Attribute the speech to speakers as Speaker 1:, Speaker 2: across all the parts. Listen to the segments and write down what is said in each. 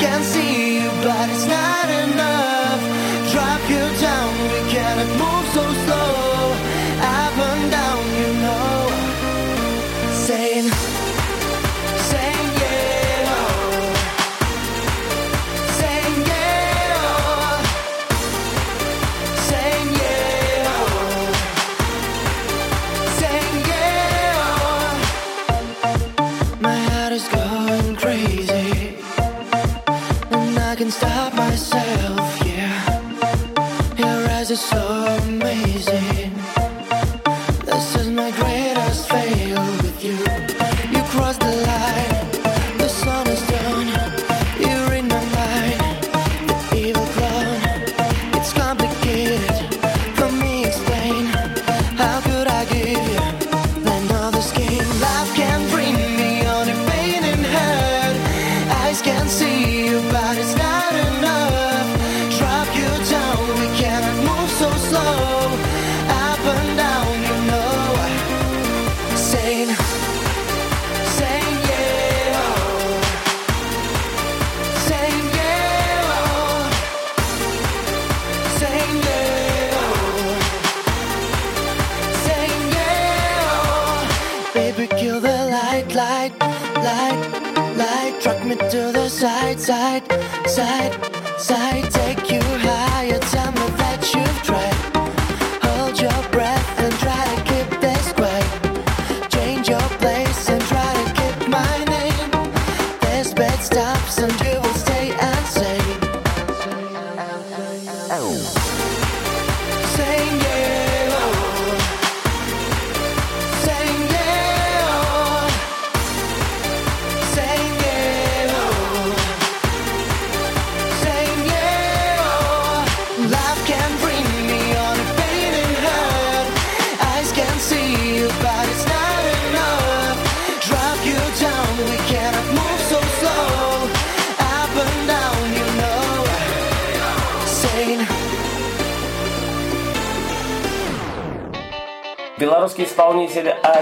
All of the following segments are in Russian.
Speaker 1: Can see you, but it's not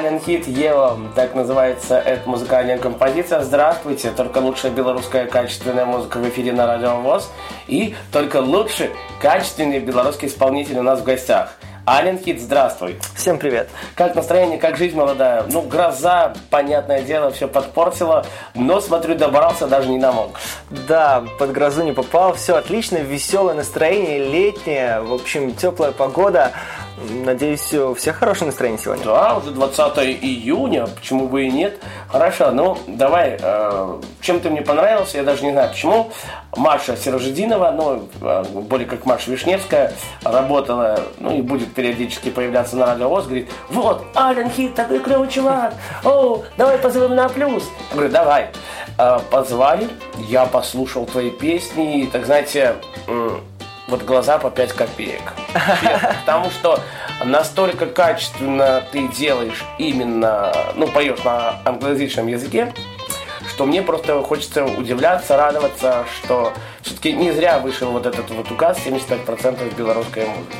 Speaker 2: Ален Хит Ева, так называется эта музыкальная композиция. Здравствуйте, только лучшая белорусская качественная музыка в эфире на Радио ВОЗ. И только лучший качественный белорусский исполнитель у нас в гостях. Ален Хит, здравствуй.
Speaker 3: Всем привет.
Speaker 2: Как настроение, как жизнь молодая? Ну, гроза, понятное дело, все подпортила, но, смотрю, добрался, даже не намок.
Speaker 3: Да, под грозу не попал, все отлично, веселое настроение, летнее, в общем, теплая погода. Надеюсь, у всех хорошее настроение сегодня.
Speaker 2: Да, уже 20 июня, почему бы и нет. Хорошо, ну давай, э, чем ты мне понравился, я даже не знаю почему. Маша Сирожединова, ну, э, более как Маша Вишневская, работала, ну и будет периодически появляться на радио ВОЗ, говорит, вот, Ален Хит, такой клевый чувак, о, давай позовем на плюс. Я говорю, давай. Э, позвали, я послушал твои песни, и, так знаете, вот глаза по 5 копеек. Потому что настолько качественно ты делаешь именно, ну, поешь на англоязычном языке, что мне просто хочется удивляться, радоваться, что все-таки не зря вышел вот этот вот указ 75% белорусской музыки.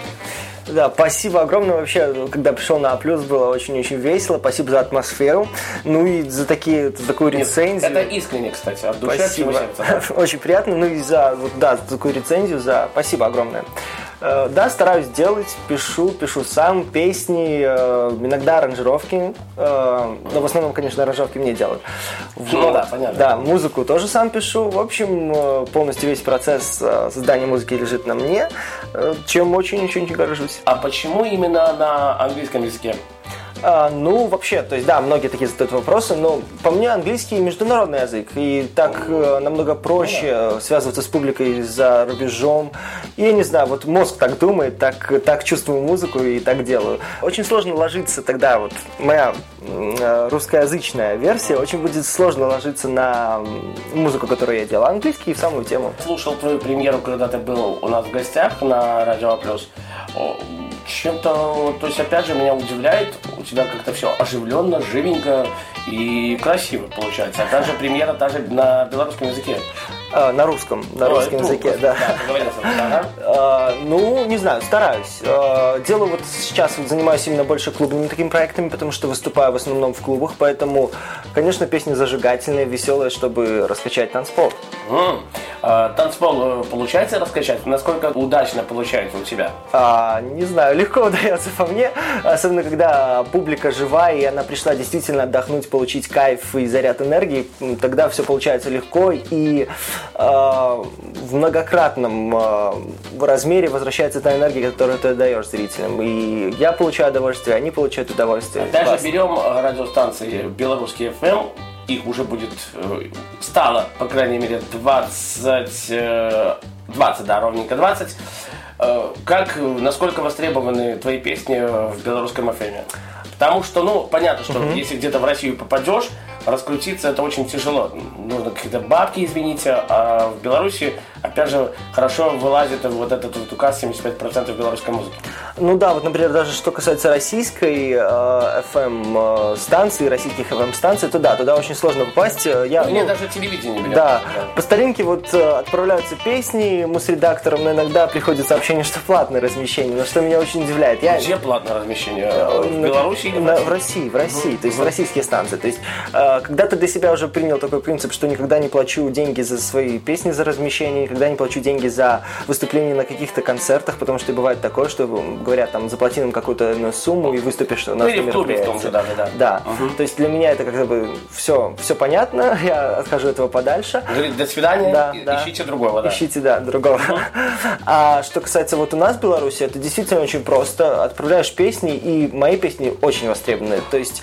Speaker 3: Да, спасибо огромное вообще, когда пришел на Плюс, было очень-очень весело. Спасибо за атмосферу. Ну и за такие, за такую
Speaker 2: Нет,
Speaker 3: рецензию.
Speaker 2: Это искренне, кстати, от души, от
Speaker 3: Спасибо. Очень приятно. Ну и за, вот, да, за такую рецензию, за спасибо огромное. Э, Да, стараюсь делать, пишу, пишу сам песни, э, иногда аранжировки, э, но в основном, конечно, аранжировки мне делают.
Speaker 2: Ну да, понятно.
Speaker 3: Да, музыку тоже сам пишу. В общем, полностью весь процесс создания музыки лежит на мне, чем очень-очень горжусь.
Speaker 2: А почему именно на английском языке?
Speaker 3: А, ну, вообще, то есть, да, многие такие задают вопросы, но по мне английский международный язык, и так э, намного проще э, связываться с публикой за рубежом. И я не знаю, вот мозг так думает, так, так чувствую музыку и так делаю. Очень сложно ложиться тогда, вот моя э, русскоязычная версия, очень будет сложно ложиться на музыку, которую я делаю, английский и в самую тему.
Speaker 2: Слушал твою премьеру, когда ты был у нас в гостях на Радио Плюс. О, Чем-то, то есть, опять же, меня удивляет, тебя как-то все оживленно, живенько и красиво получается. Опять же, премьера даже на белорусском языке.
Speaker 3: А, на русском, на
Speaker 2: Ой,
Speaker 3: русском языке, да.
Speaker 2: ага.
Speaker 3: А, Ну, не знаю, стараюсь. А, Делаю вот сейчас, вот занимаюсь именно больше клубными такими проектами, потому что выступаю в основном в клубах, поэтому, конечно, песни зажигательные, веселые, чтобы раскачать танцпол.
Speaker 2: А, Танцпол э, получается раскачать? Насколько удачно получается у тебя?
Speaker 3: А, не знаю, легко удается по мне, особенно когда публика живая, и она пришла действительно отдохнуть, получить кайф и заряд энергии, тогда все получается легко, и в многократном а, размере возвращается та энергия, которую ты даешь зрителям. И я получаю удовольствие, они получают удовольствие.
Speaker 2: Даже
Speaker 3: Классно.
Speaker 2: берем э, радиостанции «Белорусский FM», их уже будет, э, стало, по крайней мере, 20, э, 20, да, ровненько 20. Э, Как, э, насколько востребованы твои песни э, в белорусском FM? Потому что, ну, понятно, что если где-то в Россию попадешь, раскрутиться это очень тяжело. Нужно какие-то бабки, извините, а в Беларуси, опять же, хорошо вылазит вот этот вот указ 75% белорусской музыки.
Speaker 3: Ну да, вот, например, даже что касается российской э, FM станции, российских FM станций, то да, туда очень сложно попасть. Э, Я,
Speaker 2: Или
Speaker 3: ну,
Speaker 2: даже телевидение берем.
Speaker 3: Да, по старинке вот э, отправляются песни, мы с редактором, но иногда приходит сообщение, что платное размещение, но что меня очень удивляет. Я,
Speaker 2: Где платное размещение? В Беларуси или в России?
Speaker 3: в России, в России, то есть в российские станции. То есть э, когда ты для себя уже принял такой принцип, что никогда не плачу деньги за свои песни за размещение, никогда не плачу деньги за выступление на каких-то концертах, потому что бывает такое, что говорят, там, заплати нам какую-то ну, сумму и выступишь у нас
Speaker 2: Ну, или
Speaker 3: на
Speaker 2: в клубе в том же даже, да.
Speaker 3: Да, то есть для меня это как бы все, все понятно, я отхожу от этого подальше.
Speaker 2: До свидания,
Speaker 3: Да,
Speaker 2: и-
Speaker 3: да.
Speaker 2: ищите другого, да.
Speaker 3: Ищите, да, другого. А что касается вот у нас в Беларуси, это действительно очень просто. Отправляешь песни, и мои песни очень востребованы. То есть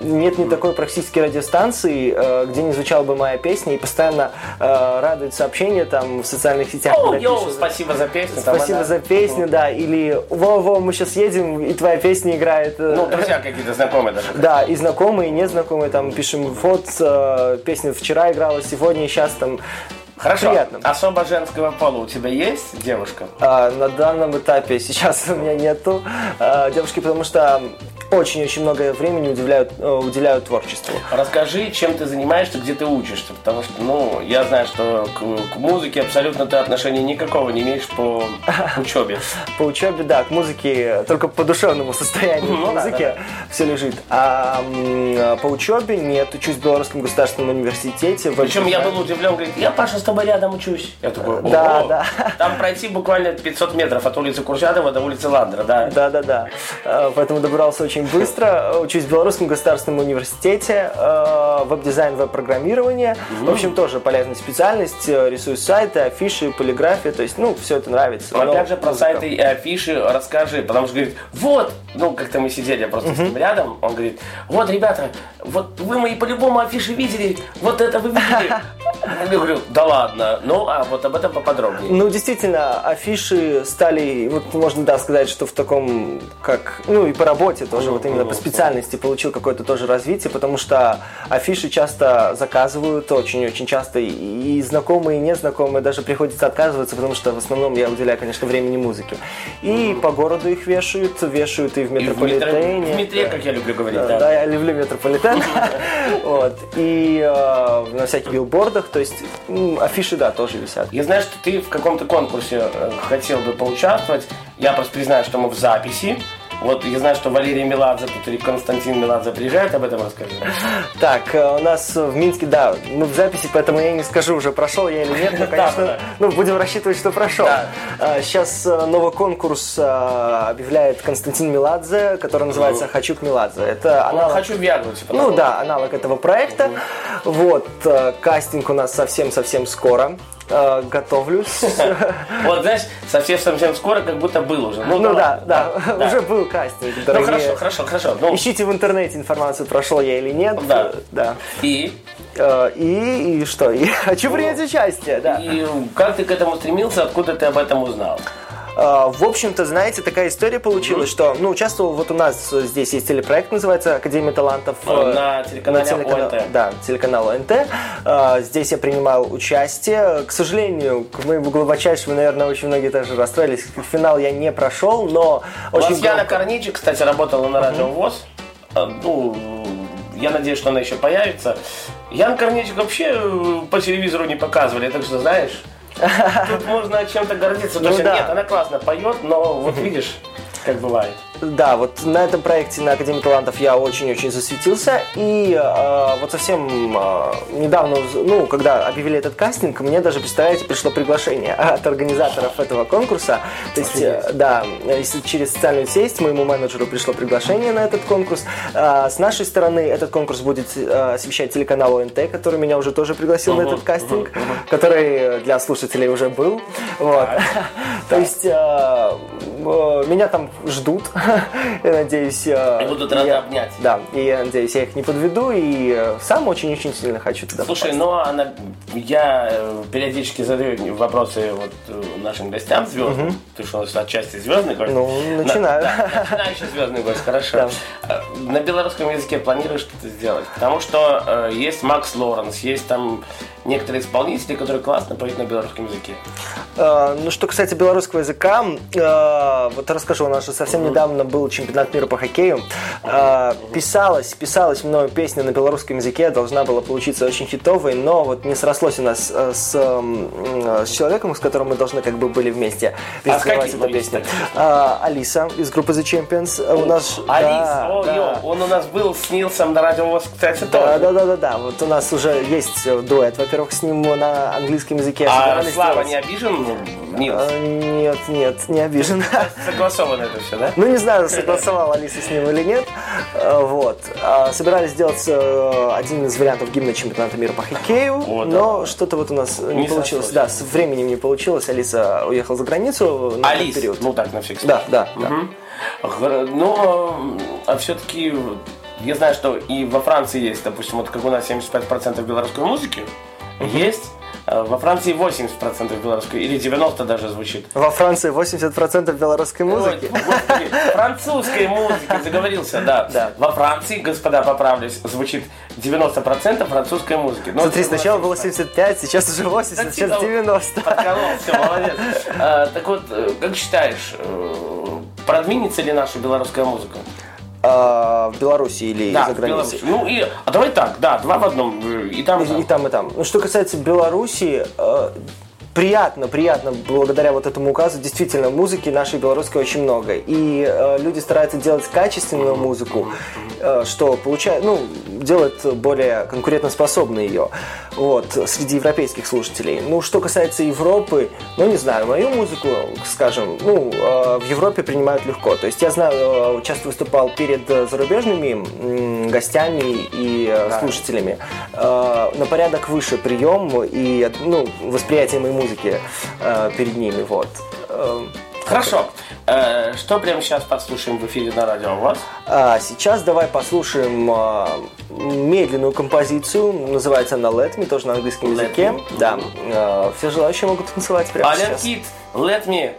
Speaker 3: нет ни такой практически радиостанции, э, где не звучала бы моя песня, и постоянно э, радует сообщения там в социальных сетях.
Speaker 2: О, йоу,
Speaker 3: пишут,
Speaker 2: спасибо за песню.
Speaker 3: Спасибо
Speaker 2: да.
Speaker 3: за песню, да, или во-во, мы сейчас едем, и твоя песня играет.
Speaker 2: Ну, друзья какие-то знакомые даже.
Speaker 3: да, и знакомые, и незнакомые, там пишем, вот э, песня вчера играла, сегодня, и сейчас там.
Speaker 2: Хорошо.
Speaker 3: Приятно.
Speaker 2: Особо женского пола у тебя есть девушка?
Speaker 3: А, на данном этапе сейчас у меня нету а, девушки, потому что очень-очень много времени уделяют, э, уделяют творчеству.
Speaker 2: Расскажи, чем ты занимаешься, где ты учишься. Потому что, ну, я знаю, что к, к музыке абсолютно ты отношения никакого не имеешь по учебе.
Speaker 3: По учебе, да, к музыке, только по душевному состоянию
Speaker 2: Ну
Speaker 3: к
Speaker 2: да,
Speaker 3: музыке все лежит. А м, по учебе нет, учусь в Белорусском государственном университете.
Speaker 2: Причем я был удивлен, говорит, я, Паша, с тобой рядом учусь. Я такой, ого.
Speaker 3: Да, да.
Speaker 2: Там пройти буквально 500 метров от улицы Курчатова до улицы Ландера, да.
Speaker 3: Да, да, да. Э, Поэтому добрался очень быстро. Учусь в Белорусском государственном университете. э, Веб-дизайн, веб-программирование. В общем, тоже полезная специальность. Э, Рисую сайты, афиши, полиграфия. То есть, ну, все это нравится.
Speaker 2: Но опять же про сайты и афиши расскажи, потому что говорит, вот, ну как-то мы сидели просто с ним рядом, он говорит, вот, ребята, вот вы мои по-любому афиши видели, вот это вы видели. Я говорю, да ладно, ну а вот об этом поподробнее.
Speaker 3: Ну, действительно, афиши стали, вот можно, да, сказать, что в таком, как, ну, и по работе тоже, вот именно по специальности получил какое-то тоже развитие, потому что афиши часто заказывают, очень-очень часто, и, знакомые, и незнакомые даже приходится отказываться, потому что в основном я уделяю, конечно, времени музыке. И по городу их вешают, вешают и в
Speaker 2: И в, метро-
Speaker 3: метрополитене.
Speaker 2: в метре,
Speaker 3: Да.
Speaker 2: как я люблю говорить,
Speaker 3: Да,
Speaker 2: да.
Speaker 3: я люблю метрополитен. Вот. И э, на всяких билбордах, то есть афиши, да, тоже висят.
Speaker 2: Я знаю, что ты в каком-то конкурсе э, хотел бы поучаствовать. Я просто признаю, что мы в записи. Вот я знаю, что Валерий Меладзе тут или Константин Меладзе приезжает, об этом расскажи.
Speaker 3: Так, э, у нас в Минске, да, мы в записи, поэтому я не скажу уже, прошел я или нет, но, конечно, ну, будем рассчитывать, что прошел. Сейчас новый конкурс э, объявляет Константин Меладзе, который называется «Хочу к Меладзе». Это аналог
Speaker 2: хочу в типа.
Speaker 3: Ну да, аналог этого проекта. Вот, э, кастинг у нас совсем-совсем скоро. Э, Готовлюсь.
Speaker 2: Вот, знаешь, совсем-совсем скоро как будто был уже. Ну,
Speaker 3: Ну да,
Speaker 2: ладно,
Speaker 3: да, уже был кастинг,
Speaker 2: Ну,
Speaker 3: дорогие.
Speaker 2: хорошо, хорошо, хорошо. Ну,
Speaker 3: Ищите в интернете информацию, прошел я или нет.
Speaker 2: Да.
Speaker 3: Да.
Speaker 2: и,
Speaker 3: Э, И, и что? И хочу принять участие, да.
Speaker 2: и как ты к этому стремился, откуда ты об этом узнал?
Speaker 3: А, В общем-то, знаете, такая история получилась, что, ну, участвовал, вот у нас здесь есть телепроект, называется «Академия талантов».
Speaker 2: А,
Speaker 3: э,
Speaker 2: на телеканале
Speaker 3: телеканал-
Speaker 2: ОНТ.
Speaker 3: Да, телеканал ОНТ. А, Здесь я принимал участие. К сожалению, к моему глубочайшему, наверное, очень многие даже расстроились. Финал я не прошел, но
Speaker 2: У
Speaker 3: очень
Speaker 2: нас Яна
Speaker 3: громко.
Speaker 2: Корничик, кстати, работала на радио ВОЗ. А, Ну, я надеюсь, что она еще появится. Ян Корничик вообще э, по телевизору не показывали, так что знаешь. Тут можно чем-то гордиться.
Speaker 3: Ну да.
Speaker 2: Нет, она классно поет, но вот видишь, как бывает.
Speaker 3: Да, вот на этом проекте на Академии талантов я очень-очень засветился. И э, вот совсем э, недавно, ну, когда объявили этот кастинг, мне даже, представляете, пришло приглашение от организаторов этого конкурса. То есть, э, да, через социальную сеть моему менеджеру пришло приглашение на этот конкурс. Э, с нашей стороны этот конкурс будет э, освещать телеканал ОНТ, который меня уже тоже пригласил на этот кастинг, который для слушателей уже был. Вот. То есть э, э, меня там ждут. Я надеюсь... э,
Speaker 2: И будут рады
Speaker 3: я-
Speaker 2: обнять.
Speaker 3: Да, и я надеюсь, я их не подведу, и э, сам очень-очень сильно хочу туда
Speaker 2: Слушай,
Speaker 3: попасть.
Speaker 2: ну она, я э, периодически задаю вопросы вот нашим гостям звездным. Ты что, у нас отчасти звездный гость?
Speaker 3: Ну,
Speaker 2: На-
Speaker 3: начинаю.
Speaker 2: да, начинающий звездный гость, хорошо.
Speaker 3: Да.
Speaker 2: Э, На белорусском языке планируешь что-то сделать? Потому что э, есть Макс Лоренс, есть там некоторые исполнители, которые классно поют на белорусском языке.
Speaker 3: Э, Ну, что касается белорусского языка, э, вот расскажу, у нас же совсем недавно был чемпионат мира по хоккею. Э, Писалась, писалась мною песня на белорусском языке, должна была получиться очень хитовой, но вот не срослось у нас с, с человеком, с которым мы должны как бы были вместе
Speaker 2: А
Speaker 3: реализовать
Speaker 2: каким?
Speaker 3: эту песню. Алиса из группы The Champions. У нас...
Speaker 2: Алис,
Speaker 3: да,
Speaker 2: о,
Speaker 3: да.
Speaker 2: ё, он у нас был с Нилсом на радио ВОЗ, кстати,
Speaker 3: Да,
Speaker 2: тоже.
Speaker 3: да, да, да, да. Вот у нас уже есть дуэт. Во-первых, с ним на английском языке
Speaker 2: А Слава не обижен, Нилс?
Speaker 3: А, Нет, нет, не обижен.
Speaker 2: Согласовано это все, да?
Speaker 3: Ну, не знаю, согласовала Алиса с ним или нет. А, Вот. А, Собирались сделать э, один из вариантов гимна чемпионата мира по хоккею,
Speaker 2: О, да.
Speaker 3: но что-то вот у нас не,
Speaker 2: Не
Speaker 3: получилось. Да, с временем не получилось. Алиса уехала за границу на
Speaker 2: Алис,
Speaker 3: период.
Speaker 2: ну так, на всякий
Speaker 3: Да,
Speaker 2: случай.
Speaker 3: да, да.
Speaker 2: Мгм. Хор- Ну, а все-таки я знаю, что и во Франции есть, допустим, вот как у нас 75% белорусской музыки, есть, а во Франции 80% белорусской, или 90 даже звучит.
Speaker 3: Во Франции 80% белорусской музыки.
Speaker 2: Ой, господи, французской музыки, заговорился, да.
Speaker 3: Да.
Speaker 2: Во Франции, господа, поправлюсь, звучит 90% французской музыки. Но
Speaker 3: Смотри,
Speaker 2: это
Speaker 3: сначала было
Speaker 2: нас
Speaker 3: 75, сейчас уже 80,
Speaker 2: Да
Speaker 3: сейчас
Speaker 2: типа,
Speaker 3: 90.
Speaker 2: Подкололся, молодец. А, так вот, э, как считаешь, э, продвинется ли наша белорусская музыка?
Speaker 3: А, в Беларуси или
Speaker 2: Да,
Speaker 3: за границей?
Speaker 2: Ну и, а давай так, да, два в одном, э, и там, и там.
Speaker 3: И, и там, и там. Ну, что касается Беларуси, э, приятно, приятно, благодаря вот этому указу, действительно, музыки нашей белорусской очень много. И э, люди стараются делать качественную музыку, э, что получает, ну, делает более конкурентоспособной ее, вот, среди европейских слушателей. Ну, что касается Европы, ну, не знаю, мою музыку, скажем, ну, э, в Европе принимают легко. То есть я знаю, э, часто выступал перед э, зарубежными м, гостями и э, слушателями. Э, на порядок выше прием и ну, восприятие моей музыки э, перед ними. Вот. Э,
Speaker 2: Хорошо. Э, что прямо сейчас послушаем в эфире на радио у вас?
Speaker 3: А сейчас давай послушаем э, медленную композицию. Называется она Let Me, тоже на английском
Speaker 2: Let
Speaker 3: языке.
Speaker 2: Me.
Speaker 3: Да. Э, все желающие могут танцевать прямо
Speaker 2: Ален
Speaker 3: сейчас.
Speaker 2: Кит, Let Me.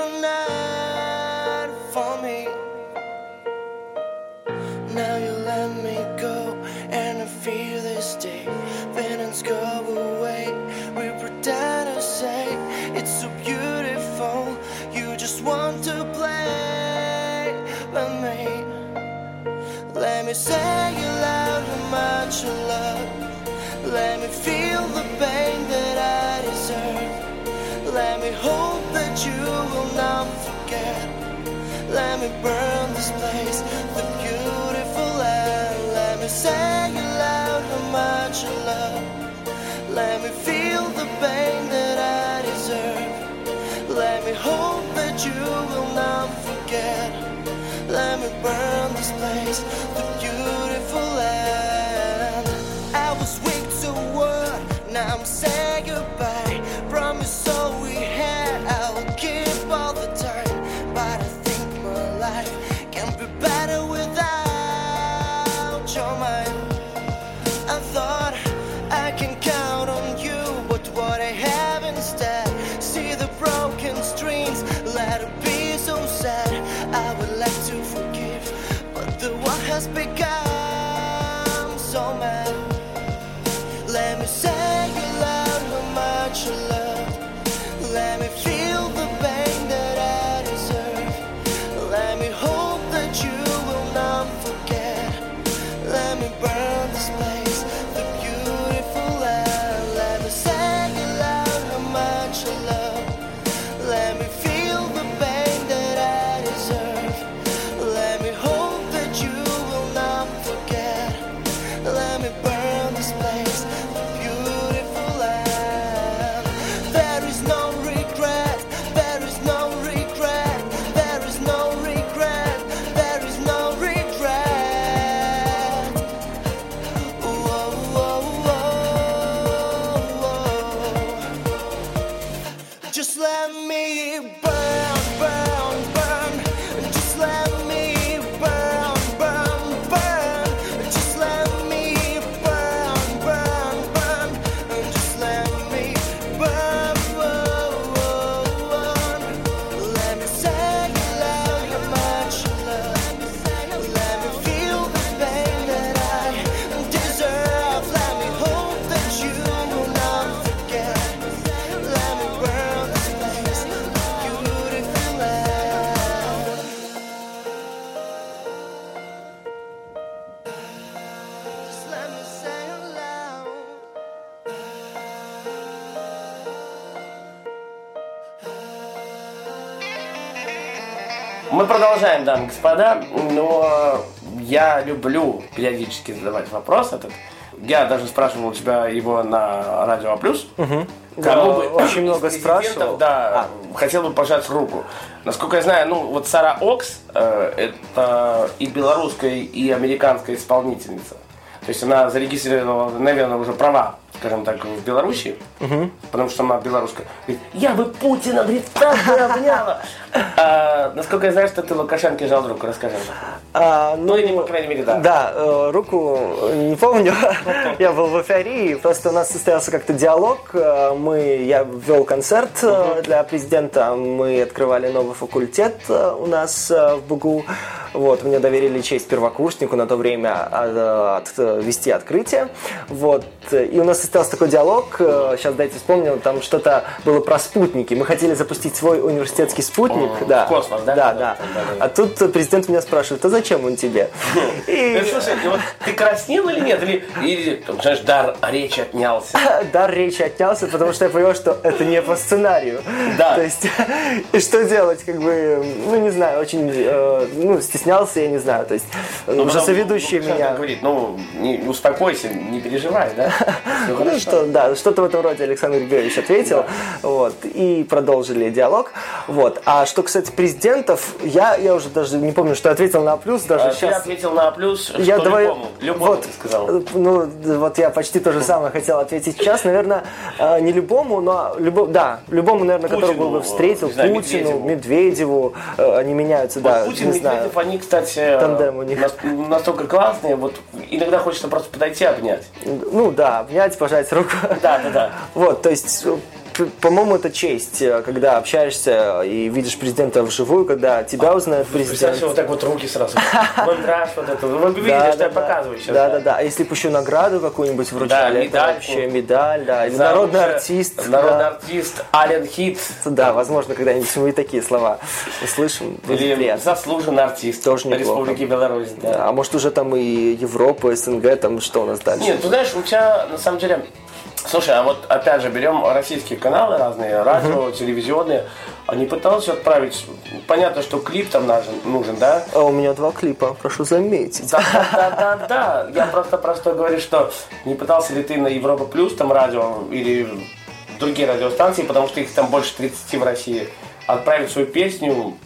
Speaker 1: tonight. Me burn this place, the beautiful land. Let me say it loud how much you love. Let me feel the pain that I deserve. Let me hope that you will not forget. Let me burn this place, the beautiful land. I was weak to word, now I'm saying goodbye.
Speaker 2: Продолжаем, дамы и господа, но я люблю периодически задавать вопрос этот. Я даже спрашивал у тебя его на Радио А Плюс.
Speaker 3: Да,
Speaker 2: Кому бы
Speaker 3: очень много спрашивал.
Speaker 2: Да, хотел бы пожать руку. Насколько я знаю, ну вот Сара Окс э, это и белорусская, и американская исполнительница. То есть она зарегистрировала, наверное, уже права, скажем так, в Беларуси, потому что она белорусская. Говорит, я бы Путина, говорит, так обняла. А, насколько я знаю, что ты Лукашенко жал руку, расскажи.
Speaker 3: А,
Speaker 2: Ну, или, по крайней мере, да.
Speaker 3: Да, э, руку не помню. я был в эйфории. Просто у нас состоялся как-то диалог. Э, Мы, я вел концерт э, для президента. Мы открывали новый факультет у нас в БГУ. Вот, мне доверили честь первокурснику на то время э, от- э, вести открытие. Вот. И у нас состоялся такой диалог. э, Сейчас дайте вспомню. Там что-то было про спутники. Мы хотели запустить свой университетский спутник.
Speaker 2: О,
Speaker 3: да.
Speaker 2: в космос, да?
Speaker 3: Да,
Speaker 2: Да.
Speaker 3: А тут президент меня спрашивает, а зачем он тебе? И
Speaker 2: слушай, вот ты краснел или нет? Или, или там, знаешь, дар речи отнялся?
Speaker 3: дар речи отнялся, потому что я понял, что это не по сценарию.
Speaker 2: Да.
Speaker 3: То есть, и что делать, как бы, ну, не знаю, очень, ну, стеснялся, я не знаю, то есть,
Speaker 2: Ну,
Speaker 3: уже соведущий
Speaker 2: Лукашенко
Speaker 3: меня...
Speaker 2: говорит, ну, не, успокойся, не переживай, да?
Speaker 3: Ну что, да, что-то в этом роде Александр Григорьевич ответил, вот, и продолжили диалог, вот. А что, кстати, президентов, я, я уже даже не помню, что я ответил на плюс, даже
Speaker 2: А
Speaker 3: сейчас...
Speaker 2: ответил на плюс, что
Speaker 3: Я давай,
Speaker 2: любому, любому
Speaker 3: вот,
Speaker 2: ты сказал.
Speaker 3: э, ну, вот я почти то же самое хотел ответить сейчас. Наверное, э, не любому, но любо, да, любому, наверное, который
Speaker 2: Путину,
Speaker 3: бы встретил, Путину,
Speaker 2: Медведеву.
Speaker 3: Э, они меняются, да,
Speaker 2: Путин, Медведев,
Speaker 3: знаю.
Speaker 2: Они, кстати,
Speaker 3: Тандем у них.
Speaker 2: нас- настолько классные, вот иногда хочется просто подойти обнять.
Speaker 3: Ну да, обнять, пожать руку.
Speaker 2: Да, да, да.
Speaker 3: Вот, то есть по-моему, это честь, э, когда общаешься и видишь президента вживую, когда тебя узнает
Speaker 2: Представь
Speaker 3: президент.
Speaker 2: себе вот так вот руки сразу. Мандраж вот это. Вы видите,
Speaker 3: Да,
Speaker 2: что я
Speaker 3: да,
Speaker 2: показываю сейчас.
Speaker 3: Да, да, да. А если бы еще награду какую-нибудь вручали, это
Speaker 2: медальку.
Speaker 3: вообще медаль, да. Или народный артист.
Speaker 2: Народный
Speaker 3: да.
Speaker 2: артист Ален Хит.
Speaker 3: Да, возможно, когда-нибудь мы и такие слова услышим.
Speaker 2: Или
Speaker 3: приятно.
Speaker 2: заслуженный артист
Speaker 3: Тоже неплохо.
Speaker 2: Республики Беларусь. да.
Speaker 3: Да, А может уже там и Европа, СНГ, там что у нас дальше?
Speaker 2: Нет, ты знаешь, у тебя на самом деле... Слушай, а вот опять же берем российские каналы разные, радио, телевизионные. Они пытались отправить... Понятно, что клип там нужен, нужен да?
Speaker 3: А у меня два клипа, прошу заметить.
Speaker 2: Да, да, да, да. Я просто про что говорю, что не пытался ли ты на Европа Плюс там радио или другие радиостанции, потому что их там больше 30 в России, отправить свою песню,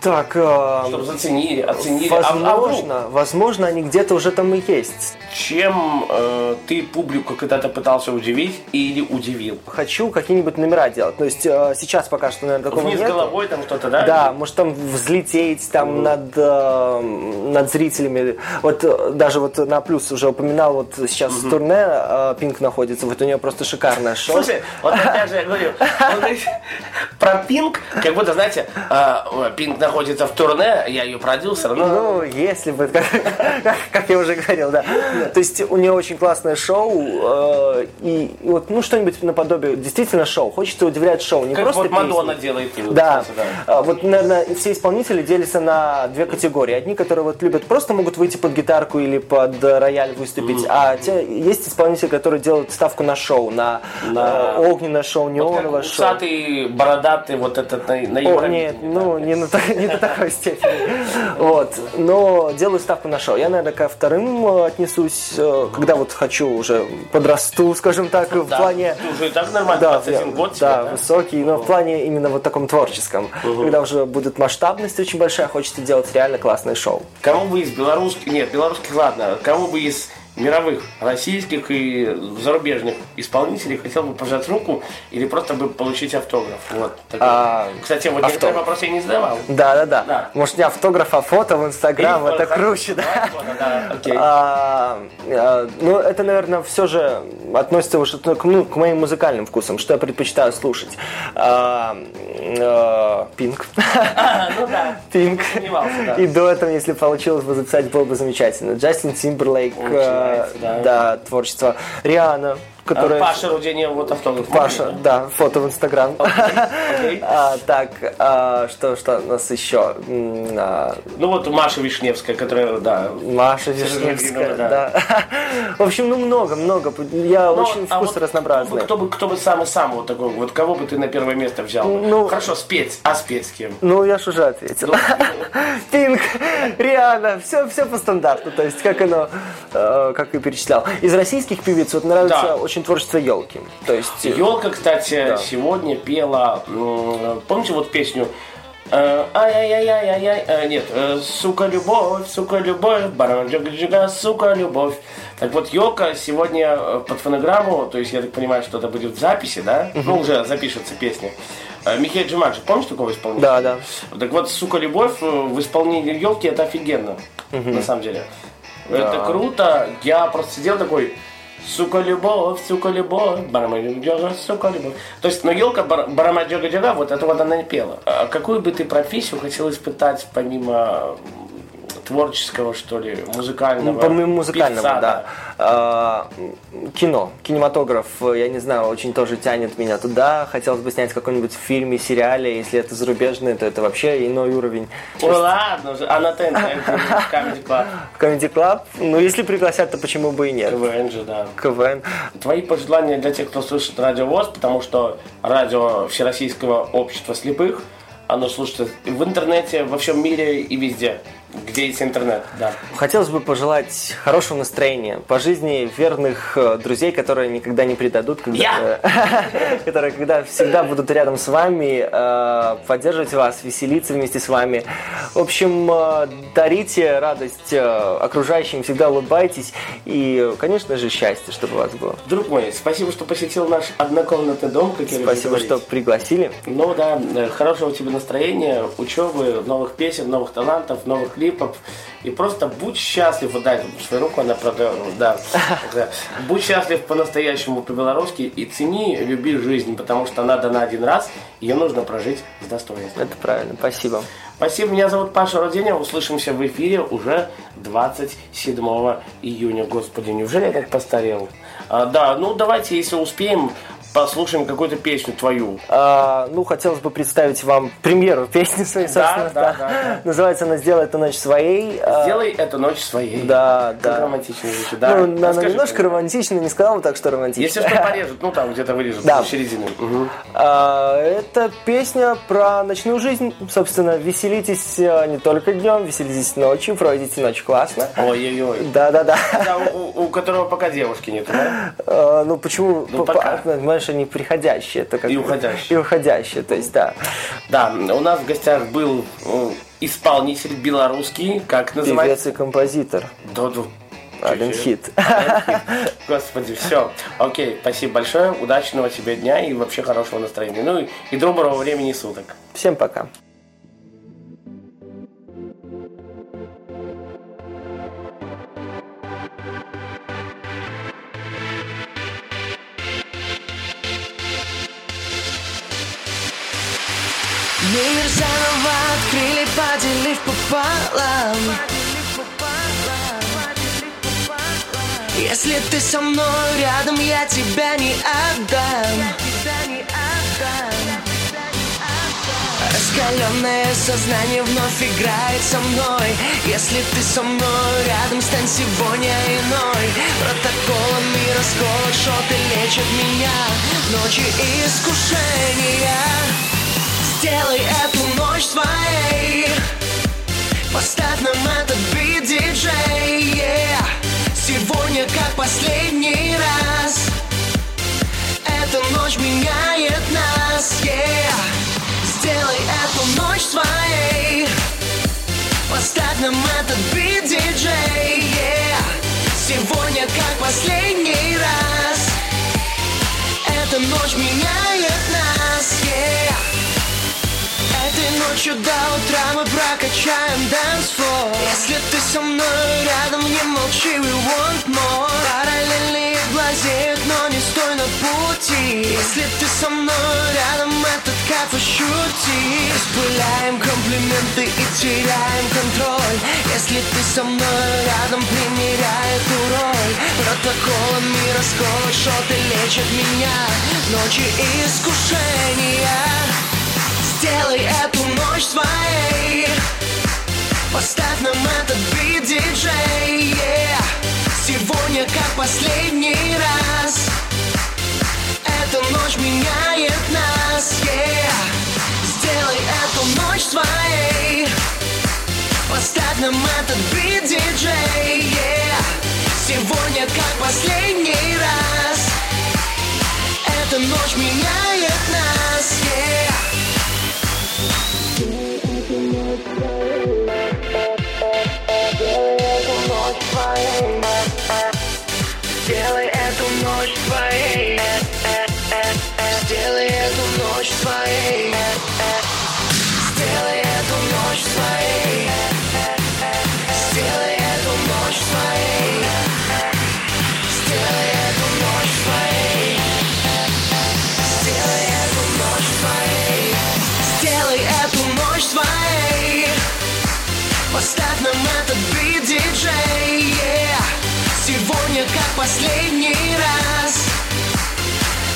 Speaker 3: Так, э,
Speaker 2: чтобы заценили, оценили. А- а
Speaker 3: возможно, возможно, они где-то уже там и есть.
Speaker 2: Чем э, ты публику когда-то пытался удивить или удивил?
Speaker 3: Хочу какие-нибудь номера делать. То есть э, сейчас пока что, наверное, такого
Speaker 2: Вниз
Speaker 3: нет.
Speaker 2: головой там что-то, да?
Speaker 3: Да, может там взлететь там над, э, над зрителями. Вот э, даже вот на плюс уже упоминал, вот сейчас в турне э, Пинк находится, вот у нее просто шикарное шоу.
Speaker 2: Слушай, вот опять же я говорю, про Пинк, как будто, знаете, э, Пинк находится в турне, я ее продюсер, но...
Speaker 3: Ну, если бы, как, как- я уже говорил, да. То есть у нее очень классное шоу, э, и, и вот, ну, что-нибудь наподобие, действительно шоу. Хочется удивлять шоу, не
Speaker 2: как
Speaker 3: просто
Speaker 2: вот Мадонна
Speaker 3: песни.
Speaker 2: делает.
Speaker 3: Да.
Speaker 2: кстати,
Speaker 3: А, вот, наверное, все исполнители делятся на две категории. Одни, которые вот любят просто могут выйти под гитарку или под рояль выступить, а те, есть исполнители, которые делают ставку на шоу, на,
Speaker 2: На-
Speaker 3: э, огненное шоу,
Speaker 2: Вот
Speaker 3: неоновое
Speaker 2: как
Speaker 3: шоу.
Speaker 2: усатый, бородатый, вот этот на, на
Speaker 3: О, нет,
Speaker 2: да.
Speaker 3: ну не, на не до такой степени. Вот. Но делаю ставку на шоу. Я, наверное, ко вторым э, отнесусь, э, когда вот хочу уже подрасту, скажем так, в плане...
Speaker 2: Уже и так нормально,
Speaker 3: Да,
Speaker 2: 21
Speaker 3: я-
Speaker 2: год
Speaker 3: да? высокий, но в плане именно вот таком творческом. Когда уже будет масштабность очень большая, хочется делать реально классное шоу.
Speaker 2: Кому бы из белорусских, нет, белорусских, ладно, кому бы из мировых, российских и зарубежных исполнителей хотел бы пожать руку или просто бы получить автограф? Вот.
Speaker 3: А,
Speaker 2: Кстати, вот
Speaker 3: автограф.
Speaker 2: некоторые вопросы я не задавал.
Speaker 3: Да, да, да.
Speaker 2: Да.
Speaker 3: Может, не автограф, а фото в Инстаграм, это
Speaker 2: фото.
Speaker 3: круче, да.
Speaker 2: Давай фото, да, окей.
Speaker 3: А, а, ну, это, наверное, все же относится уже к, ну, к моим музыкальным вкусам, что я предпочитаю слушать. А, а, Пинк.
Speaker 2: ну да. Сомневался, да.
Speaker 3: И до этого, если получилось бы записать, было бы замечательно. Джастин Тимберлейк,
Speaker 2: Очень
Speaker 3: э,
Speaker 2: да,
Speaker 3: творчество. Риана, которая...
Speaker 2: Паша Рудене вот автограф.
Speaker 3: Паша, да, фото в Инстаграм.
Speaker 2: окей.
Speaker 3: А, Так, а, что, что у нас еще? А,
Speaker 2: Ну вот Маша Вишневская, которая, да.
Speaker 3: Маша Вишневская,
Speaker 2: Вишнева,
Speaker 3: да. В общем, ну много, много. Я
Speaker 2: Ну,
Speaker 3: очень
Speaker 2: а
Speaker 3: вкус
Speaker 2: вот
Speaker 3: разнообразный.
Speaker 2: Кто бы, кто бы самый-самый вот такой, вот кого бы ты на первое место взял?
Speaker 3: Ну-
Speaker 2: Хорошо, спеть, а спеть с кем?
Speaker 3: Ну, я ж уже ответил. Пинк, Риана, все, все по стандарту, то есть как оно, э, как и перечислял. Из российских певиц вот нравится
Speaker 2: Да.
Speaker 3: очень творчество елки. То есть э,
Speaker 2: Елка, кстати,
Speaker 3: Да.
Speaker 2: сегодня пела, помните вот песню э, Ай-яй-яй-яй-яй, э, нет, э, сука любовь, сука любовь, баран джига сука любовь. Так вот, Елка сегодня э, под фонограмму, то есть я так понимаю, что это будет в записи, да? Ну, уже запишется песня. Э, Михаил Джимаджи, помнишь такого исполнителя?
Speaker 3: Да, да.
Speaker 2: Так вот, сука любовь э, в исполнении елки это офигенно, на самом деле. Это круто. Я просто сидел такой. Сука любовь, сука любовь, барамаджога, сука любовь. То есть, ну елка барамаджога джога, вот это вот она не пела. А какую бы ты профессию хотел испытать помимо творческого, что ли, музыкального?
Speaker 3: Помимо музыкального,
Speaker 2: певца,
Speaker 3: да. А, кино, кинематограф, э, я не знаю, очень тоже тянет меня туда. Хотелось бы снять в каком-нибудь фильме, сериале. Если это зарубежный, то это вообще иной уровень.
Speaker 2: Ну ладно, же, а на ТНТ, Comedy Club,
Speaker 3: В Comedy Club, ну если пригласят, то почему бы и нет.
Speaker 2: КВН же, да.
Speaker 3: КВН.
Speaker 2: Твои пожелания для тех, кто слышит радио ВОЗ, потому что радио Всероссийского общества слепых, оно слушается в интернете, во всем мире и везде, где есть интернет, да.
Speaker 3: Хотелось бы пожелать хорошего настроения, по жизни верных э, друзей, которые никогда не предадут, когда, которые когда всегда будут рядом с вами, э, поддерживать вас, веселиться вместе с вами. В общем, э, дарите радость окружающим, всегда улыбайтесь и, конечно же, счастье, чтобы у вас было.
Speaker 2: Друг мой, спасибо, что посетил наш однокомнатный дом, как я
Speaker 3: Спасибо, что пригласили.
Speaker 2: Ну да, хорошего тебе настроения, учебы, новых песен, новых талантов, новых клипов. И просто будь счастлив, вот дай свою руку, она продала, да, да. Будь счастлив по-настоящему по-белорусски и цени, люби жизнь, потому что она дана один раз, ее нужно прожить с достоинством.
Speaker 3: Это правильно, спасибо.
Speaker 2: Спасибо, меня зовут Паша Роденя, услышимся в эфире уже 27 июня. Господи, неужели я так постарел? А, да, ну давайте, если успеем, послушаем какую-то песню твою.
Speaker 3: А, ну, хотелось бы представить вам премьеру песни своей, собственно.
Speaker 2: да, да, да.
Speaker 3: Называется она «Сделай эту ночь своей». А,
Speaker 2: Сделай эту ночь своей.
Speaker 3: Да,
Speaker 2: Как
Speaker 3: да.
Speaker 2: романтично звучит, да?
Speaker 3: Ну, она
Speaker 2: Расскажи,
Speaker 3: немножко
Speaker 2: пожалуйста.
Speaker 3: романтичная, не сказал бы так, что романтичная.
Speaker 2: Если что порежут, ну там где-то вырежут,
Speaker 3: Да.
Speaker 2: в середину. Мгм.
Speaker 3: А, Это песня про ночную жизнь. Собственно, веселитесь а, не только днем, веселитесь ночью, проводите ночь классно.
Speaker 2: Ой-ой-ой.
Speaker 3: Да-да-да.
Speaker 2: Да, у, у- которого пока девушки нет, да?
Speaker 3: А, Ну почему?
Speaker 2: Ну,
Speaker 3: По-
Speaker 2: пока.
Speaker 3: по- Понимаешь, они приходящие. Это как
Speaker 2: И уходящие.
Speaker 3: И уходящие, то есть да.
Speaker 2: Да, у нас в гостях был э, исполнитель белорусский, как
Speaker 3: Певец
Speaker 2: называется?
Speaker 3: и композитор.
Speaker 2: Доду.
Speaker 3: Один хит.
Speaker 2: Господи, все. Окей, спасибо большое, удачного тебе дня и вообще хорошего настроения. Ну и доброго времени суток.
Speaker 3: Всем пока.
Speaker 1: Поделив пополам Если ты со мной рядом, я тебя не отдам. Раскаленное сознание вновь играет со мной. Если ты со мной рядом, стань сегодня иной. Протоколами расколот, шоты лечат меня. Ночи искушения Сделай эту ночь своей Поставь нам этот бит, диджей yeah. Сегодня как последний раз Эта ночь меняет нас yeah. Сделай эту ночь своей Поставь нам этот бит, диджей yeah. Сегодня как последний раз Эта ночь меняет нас yeah. Ночью до утра мы прокачаем dancefloor. Если ты со мной рядом, не молчи, we want more. Параллельные глазеют, но не стой на пути. Если ты со мной рядом, этот кайф ощути Распыляем комплименты и теряем контроль. Если ты со мной рядом, примеряй эту роль. Протоколами расколот, шоты лечат меня. Ночи искушения Сделай эту ночь своей Поставь нам этот бит, диджей yeah. Сегодня как последний раз Эта ночь меняет нас yeah. Сделай эту ночь своей Поставь нам этот бит, диджей yeah. Сегодня как последний раз Эта ночь меняет нас yeah. Сделай эту ночь своей последний раз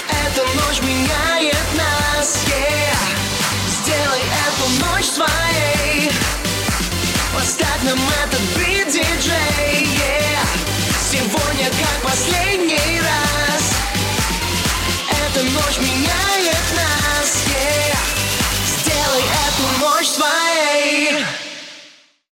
Speaker 1: Эта ночь меняет нас yeah. Сделай эту ночь своей Поставь нам этот бит, диджей yeah. Сегодня как последний